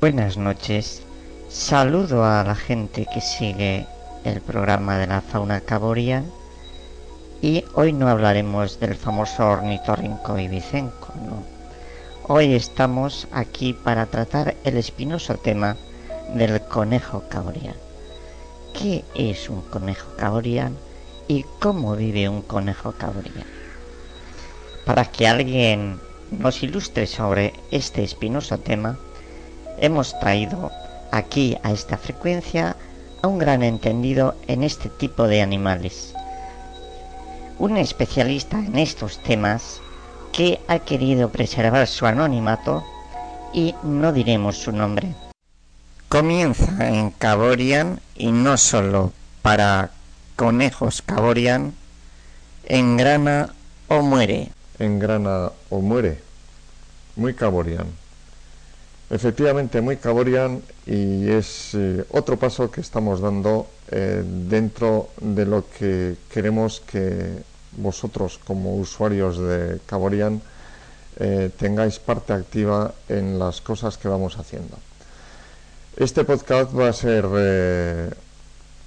Buenas noches. Saludo a la gente que sigue el programa de la fauna caboria y hoy no hablaremos del famoso ornitorrinco ibicenco, no. Hoy estamos aquí para tratar el espinoso tema del conejo caboriano. ¿Qué es un conejo caboriano y cómo vive un conejo caboriano? Para que alguien nos ilustre sobre este espinoso tema, hemos traído aquí a esta frecuencia a un gran entendido en este tipo de animales. Un especialista en estos temas que ha querido preservar su anonimato y no diremos su nombre. Comienza en Caborian y no solo para conejos Caborian, engrana o muere. Engrana o muere. Muy Caborian. Efectivamente, muy Caborian y es eh, otro paso que estamos dando eh, dentro de lo que queremos que vosotros como usuarios de Caborian eh, tengáis parte activa en las cosas que vamos haciendo. Este podcast va a ser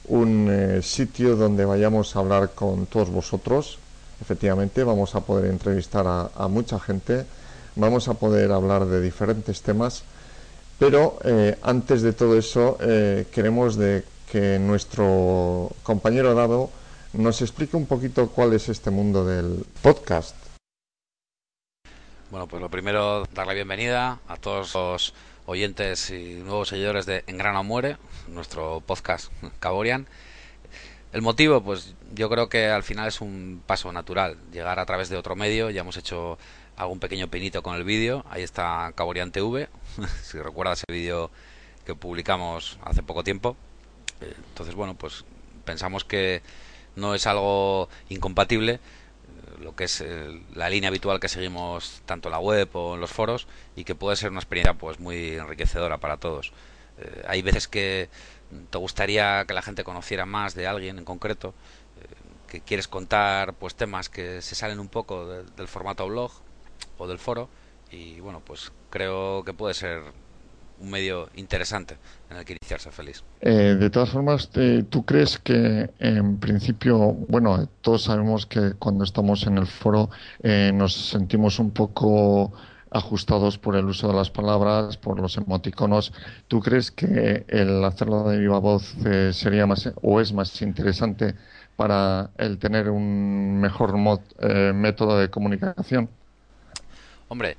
un sitio donde vayamos a hablar con todos vosotros. Efectivamente, vamos a poder entrevistar a, a mucha gente, vamos a poder hablar de diferentes temas pero eh, antes de todo eso, eh, queremos que nuestro compañero Dado nos explique un poquito cuál es este mundo del podcast. Bueno, pues lo primero, dar la bienvenida a todos los oyentes y nuevos seguidores de Engrana Muere, nuestro podcast Caborian. El motivo, pues yo creo que al final es un paso natural, llegar a través de otro medio, ya hemos hecho algún pequeño pinito con el vídeo, ahí está Caborian TV, si recuerdas el vídeo que publicamos hace poco tiempo. Eh, entonces, bueno, pues pensamos que no es algo incompatible eh, lo que es eh, la línea habitual que seguimos tanto en la web o en los foros y que puede ser una experiencia pues muy enriquecedora para todos. hay veces que te gustaría que la gente conociera más de alguien en concreto, que quieres contar pues temas que se salen un poco del formato blog o del foro y bueno, pues creo que puede ser un medio interesante en el que iniciarse feliz. Eh, de todas formas, eh, ¿tú crees que en principio, bueno, todos sabemos que cuando estamos en el foro eh, nos sentimos un poco ajustados por el uso de las palabras, por los emoticonos. ¿Tú crees que el hacerlo de viva voz sería más o es más interesante para el tener un mejor método de comunicación? Hombre,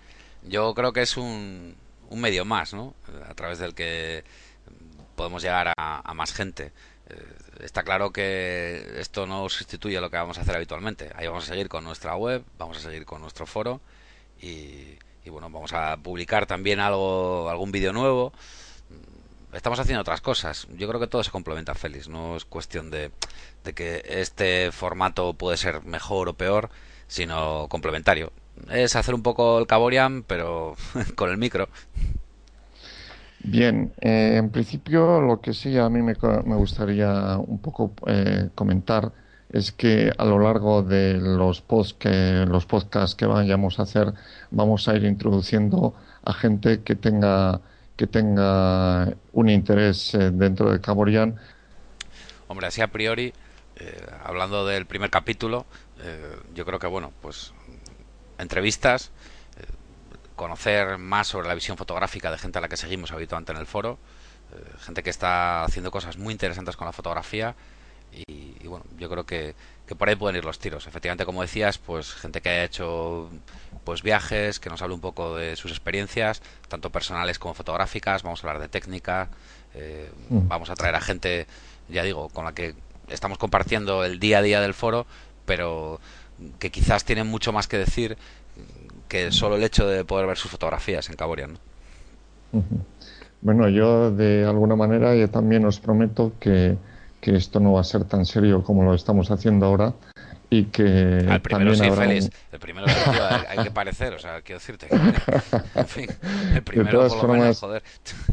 yo creo que es un, un medio más, ¿no? A través del que podemos llegar a, más gente. Eh, está claro que esto no sustituye lo que vamos a hacer habitualmente. Ahí vamos a seguir con nuestra web, vamos a seguir con nuestro foro y, bueno, vamos a publicar también algo, algún vídeo nuevo. Estamos haciendo otras cosas. Yo creo que todo se complementa, Félix. No es cuestión de, de que este formato puede ser mejor o peor, sino complementario es hacer un poco el Caborian, pero con el micro. Bien, eh, en principio lo que sí a mí me, gustaría un poco eh, comentar es que a lo largo de los, post que, los podcasts que vayamos a hacer vamos a ir introduciendo a gente que tenga que tenga un interés eh, dentro de Caborian. Hombre, así a priori, hablando del primer capítulo, yo creo que bueno, pues entrevistas, eh, conocer más sobre la visión fotográfica de gente a la que seguimos habitualmente en el foro, eh, gente que está haciendo cosas muy interesantes con la fotografía y, bueno, yo creo que, que, por ahí pueden ir los tiros. Efectivamente, como decías, pues gente que ha hecho pues viajes, que nos hable un poco de sus experiencias, tanto personales como fotográficas, vamos a hablar de técnica, eh, mm. vamos a traer a gente, ya digo, con la que estamos compartiendo el día a día del foro, pero que quizás tienen mucho más que decir que solo el hecho de poder ver sus fotografías en Caborian. Bueno, yo de alguna manera yo también os prometo que, que esto no va a ser tan serio como lo estamos haciendo ahora y que el primero también sí, habrá un- El primero hay, hay que parecer, o sea, quiero decirte. que- en fin, el primero todas por lo menos, formas- joder.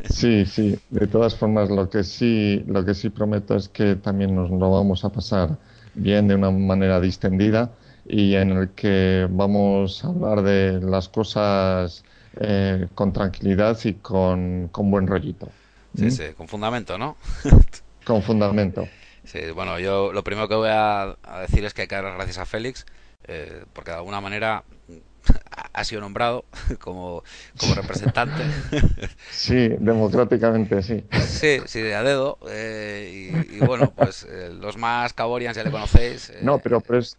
Sí, sí. De todas formas, lo que sí, lo que sí prometo es que también nos lo vamos a pasar bien de una manera distendida y en el que vamos a hablar de las cosas eh, con tranquilidad y con, con buen rollito, Sí, sí, con fundamento, ¿no? Con fundamento. Sí, bueno, yo lo primero que voy a, a decir es que hay que dar las gracias a Félix, eh, porque de alguna manera ha- sido nombrado como, como representante. Sí, democráticamente, sí. Sí, sí, de a dedo. eh, y, y bueno, pues eh, los más Caborians ya le conocéis. No, pero pues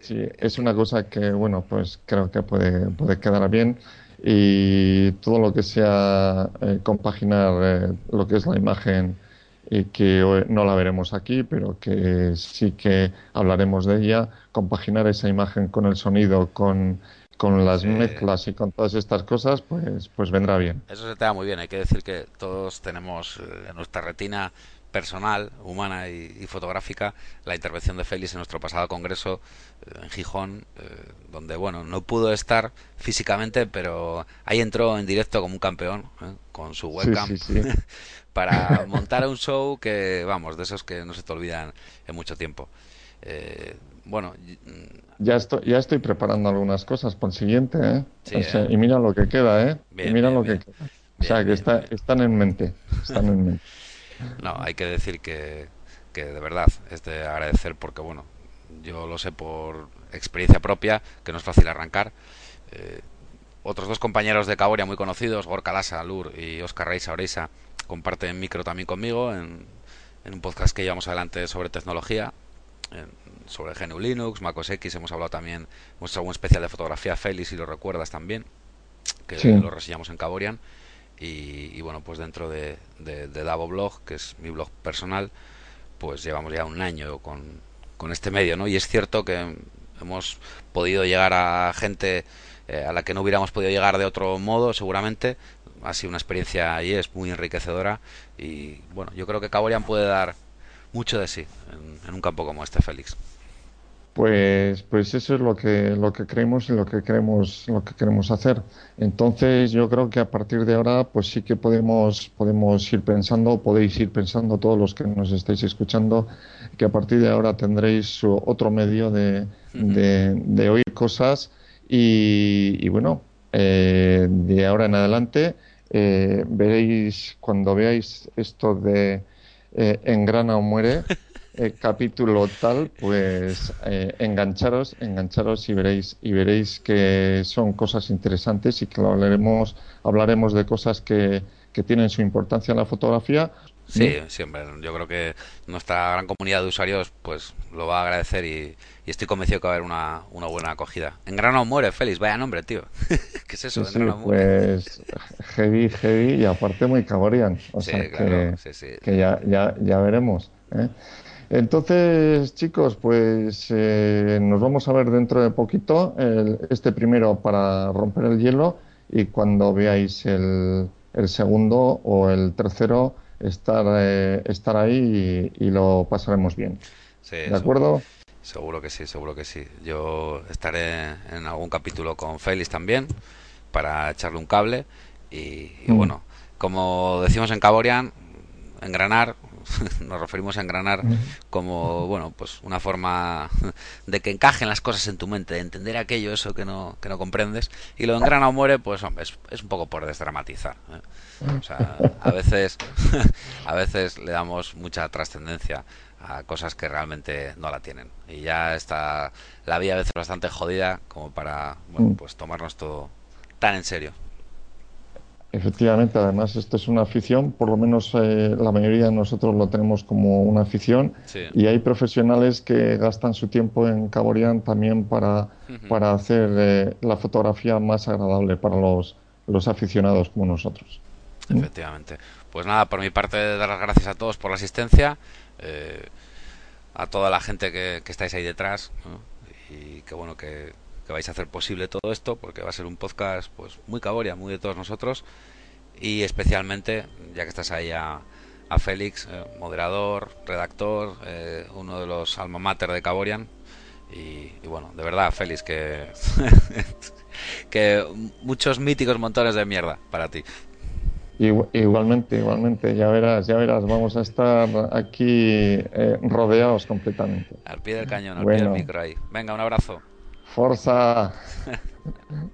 sí, es una cosa que, bueno, pues creo que puede, puede quedar bien y todo lo que sea eh, compaginar eh, lo que es la imagen y que no la veremos aquí, pero que sí que hablaremos de ella, compaginar esa imagen con el sonido, con, con las Sí. mezclas y con todas estas cosas, pues, pues vendrá bien. Eso se te da muy bien. Hay que decir que todos tenemos eh, en nuestra retina personal, humana y, y fotográfica la intervención de Félix en nuestro pasado congreso eh, en Gijón, eh, donde, bueno, no pudo estar físicamente, pero ahí entró en directo como un campeón, ¿eh? con su webcam, sí, sí. para montar un show que, vamos, de esos que no se te olvidan en mucho tiempo. Eh, bueno, mm, Ya estoy, ya estoy preparando algunas cosas por el siguiente, ¿eh? Sí, O sea, ¿eh? y mira lo que queda, ¿eh? Bien, y mira bien, lo bien. que queda. O sea, que está, están en mente. Están en mente. No, hay que decir que, que de verdad es de agradecer porque, bueno, yo lo sé por experiencia propia, que no es fácil arrancar. Eh, otros dos compañeros de Caboria muy conocidos, Gorka Lasa, Lur y Oscar Reisa Oreisa, comparten micro también conmigo en, en un podcast que llevamos adelante sobre tecnología, en- sobre GNU Linux, MacOS X, hemos hablado también, hemos hecho algún especial de fotografía, Félix, si lo recuerdas también, que Sí. lo reseñamos en Caborian. Y, y bueno, pues dentro de, de, de Davo Blog, que es mi blog personal, pues llevamos ya un año con, con este medio, ¿no? Y es cierto que hemos podido llegar a gente eh, a la que no hubiéramos podido llegar de otro modo, seguramente. Ha sido una experiencia y es muy enriquecedora. Y bueno, yo creo que Caborian puede dar mucho de sí en, en un campo como este, Félix. Pues, pues eso es lo que, lo que creemos y lo que queremos, lo que queremos hacer. Entonces, yo creo que a partir de ahora, pues sí que podemos, podemos ir pensando, podéis ir pensando todos los que nos estáis escuchando, que a partir de ahora tendréis otro medio de, de, de oír cosas y, y bueno, eh, de ahora en adelante eh, veréis cuando veáis esto de eh, engrana o muere eh, capítulo tal, pues eh, engancharos, engancharos y veréis y veréis que son cosas interesantes y que lo hablaremos, hablaremos de cosas que, que tienen su importancia en la fotografía. Sí, siempre. Yo creo que nuestra gran comunidad de usuarios pues lo va a agradecer y, y estoy convencido que va a haber una, una buena acogida. Engrana o muere, Félix. Vaya nombre, tío. ¿Qué es eso? Sí, sí, pues heavy, heavy y aparte muy caborian. O Sí, sea claro, que, que ya, ya, ya veremos. ¿eh? Entonces, chicos, pues eh, nos vamos a ver dentro de poquito. el- este primero para romper el hielo y cuando veáis el, el segundo o el tercero, estar, eh, estar ahí y, y lo pasaremos bien. Sí, ¿De acuerdo? Seguro que sí, seguro que sí. Yo estaré en algún capítulo con Félix también para echarle un cable y, y Mm. bueno, como decimos en Caborian, engranar, nos referimos a engranar como, bueno, pues una forma de que encajen las cosas en tu mente, de entender aquello, eso que no, que no comprendes. Y lo engrana o muere, pues hombre, es, es un poco por desdramatizar. ¿eh? O sea, a veces, a veces le damos mucha trascendencia a cosas que realmente no la tienen. Y ya está la vida a veces bastante jodida como para, bueno, Mm. pues tomarnos todo tan en serio. Efectivamente, además esto es una afición, por lo menos eh, la mayoría de nosotros lo tenemos como una afición Sí. y hay profesionales que gastan su tiempo en Caborian también para, para hacer eh, la fotografía más agradable para los, los aficionados como nosotros. ¿Mm? Efectivamente. Pues nada, por mi parte, dar las gracias a todos por la asistencia, eh, a toda la gente que, que estáis ahí detrás, ¿no? y que bueno, que, que vais a hacer posible todo esto, porque va a ser un podcast pues muy caboria, muy de todos nosotros, y especialmente, ya que estás ahí a, a Félix, eh, moderador, redactor, eh, uno de los alma mater de Caborian, y, y bueno, de verdad, Félix, que, que muchos míticos montones de mierda para ti. Igualmente, igualmente, ya verás, ya verás, vamos a estar aquí eh, rodeados completamente. Al pie del cañón, al pie del micro ahí. Venga, un abrazo. Forza.